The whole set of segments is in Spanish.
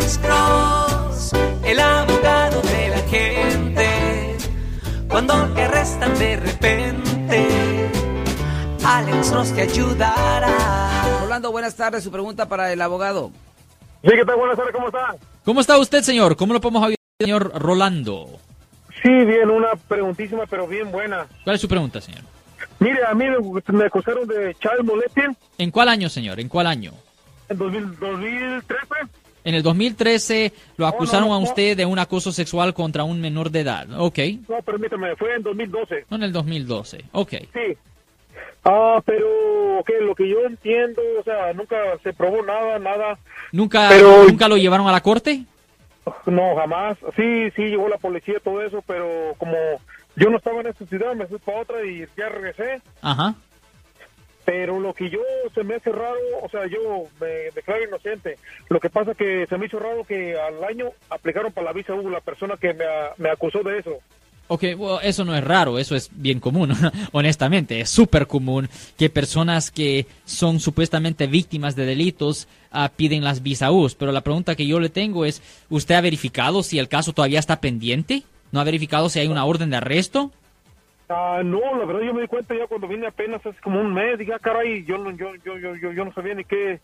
Alex Cross, el abogado de la gente. Cuando te arrestan de repente, Alex Cross te ayudará. Rolando, buenas tardes. Su pregunta para el abogado. Sí, ¿qué tal? Buenas tardes, ¿cómo está? ¿Cómo está usted, señor? ¿Cómo lo podemos ayudar, señor Rolando? Sí, bien, una preguntísima, pero bien buena. ¿Cuál es su pregunta, señor? Mire, a mí me, me acusaron de child molesting ¿En cuál año, señor? ¿En cuál año? en 2000 2013. En el 2013 lo acusaron no, a no. usted de un acoso sexual contra un menor de edad. Ok. No, permítame, fue en 2012. No en el 2012. Ok. Sí. Ah, pero que lo que yo entiendo, o sea, nunca se probó nada, nada. ¿Nunca, Pero- ¿Nunca lo llevaron a la corte? No, jamás. Sí, sí, llegó la policía, todo eso, pero como yo no estaba en esta ciudad, me fui para otra y ya regresé. Ajá. Pero lo que yo se me hace raro, o sea, yo me declaro inocente. Lo que pasa que se me hizo raro que al año aplicaron para la visa U la persona que me, acusó de eso. Ok, bueno, eso no es raro, eso es bien común, honestamente, es súper común que personas que son supuestamente víctimas de delitos ah, piden las visa U's, pero la pregunta que yo le tengo es, ¿usted ha verificado si el caso todavía está pendiente? ¿No ha verificado si hay una orden de arresto? Ah, no, la verdad yo me di cuenta ya cuando vine apenas hace como un mes, dije, ah, caray, yo no, yo, yo, yo, yo, yo no sabía ni qué.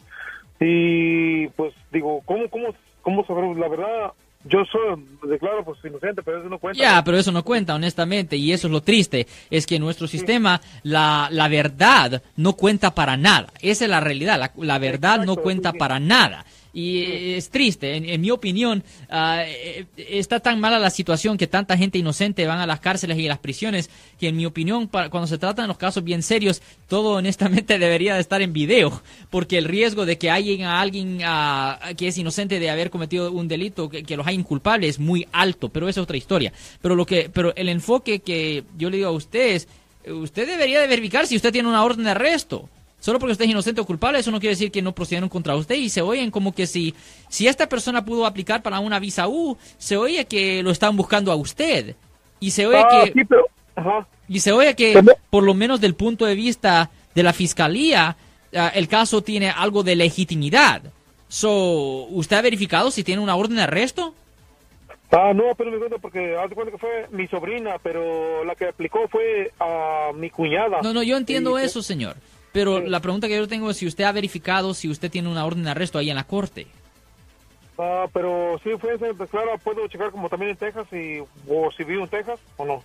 Y pues digo, ¿cómo, cómo, cómo saber? La verdad, yo soy, declaro pues inocente, pero eso no cuenta. Ya, pero eso no cuenta, honestamente, y eso es lo triste, es que en nuestro sistema la, la verdad no cuenta para nada. Esa es la realidad, la, la verdad no cuenta sí. para nada. Y es triste, en, en mi opinión, eh, está tan mala la situación que tanta gente inocente van a las cárceles y a las prisiones, que en mi opinión, pa- cuando se tratan los casos bien serios, todo honestamente debería de estar en video, porque el riesgo de que haya a alguien ah, que es inocente de haber cometido un delito, que, los haya inculpable, es muy alto, pero esa es otra historia. Pero, lo que, pero el enfoque que yo le digo a usted es, usted debería de verificar si usted tiene una orden de arresto. Solo porque usted es inocente o culpable, eso no quiere decir que no procedieron contra usted y se oyen como que si, si esta persona pudo aplicar para una visa U, se oye que lo están buscando a usted. Y se oye Ah, que, sí, pero, ajá. y se oye que, Pero- por lo menos del punto de vista de la fiscalía, ah, el caso tiene algo de legitimidad. So, ¿usted ha verificado si tiene una orden de arresto? Ah, no, pero me cuenta porque haz de cuenta que fue mi sobrina, pero la que aplicó fue a mi cuñada. No, no, yo entiendo Y- eso, señor. Pero Sí. la pregunta que yo tengo es si usted ha verificado si usted tiene una orden de arresto ahí en la corte. Ah, pero sí fue pues, claro, puedo checar como también en Texas y o si vivo en Texas o no.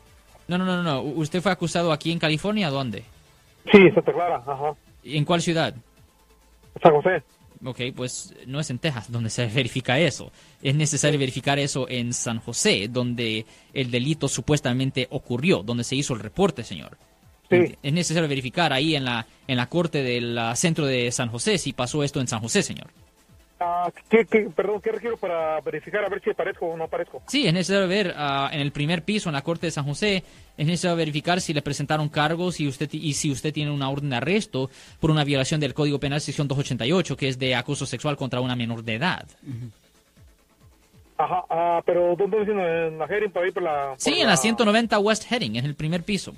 No, no, no, no. ¿Usted fue acusado aquí en California? ¿Dónde? Sí, Santa Clara, ajá. ¿Y ¿En cuál ciudad? San José. Ok, pues no es en Texas donde se verifica eso. Es necesario verificar eso en San José, donde el delito supuestamente ocurrió, donde se hizo el reporte, señor. Sí. Es necesario verificar ahí en la, en la corte del ah, centro de San José si pasó esto en San José, señor. Ah, ¿qué, qué, perdón, ¿qué requiero para verificar a ver si aparezco o no aparezco? Sí, es necesario ver ah, en el primer piso, en la corte de San José, es necesario verificar si le presentaron cargos y, usted, y si usted tiene una orden de arresto por una violación del Código Penal sección 288, que es de acoso sexual contra una menor de edad. Ajá, ah, pero ¿dónde dicen? ¿En la Herring, por ahí por la...? Sí, por en la 190 West Heading, en el primer piso.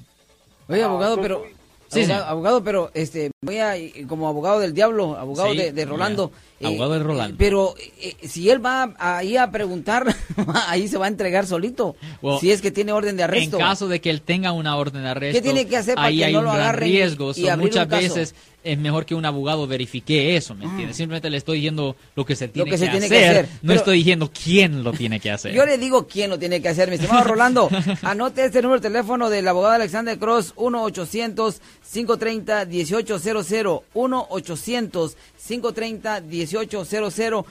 Oye, Ah, abogado, pero... Sí, abogado, pero este, voy a, como abogado del diablo, abogado Sí, de, de Rolando. ya. Abogado de Rolando. pero eh, si él va ahí a preguntar, ahí se va a entregar solito. Well, si es que tiene orden de arresto. En caso de que él tenga una orden de arresto, ¿Qué tiene que hacer para ahí que hay no un lo agarren y- riesgo. y So, abrir muchas un caso? veces es mejor que un abogado verifique eso, Ah. ¿me entiendes? Simplemente le estoy diciendo lo que se tiene, que se que, tiene hacer, que hacer. No Pero- estoy diciendo quién lo tiene que hacer. Yo le digo quién lo tiene que hacer, mi estimado Rolando. Anote este número de teléfono del abogado Alexander Cross, 1-800-530-1800. 1-800-530-1800.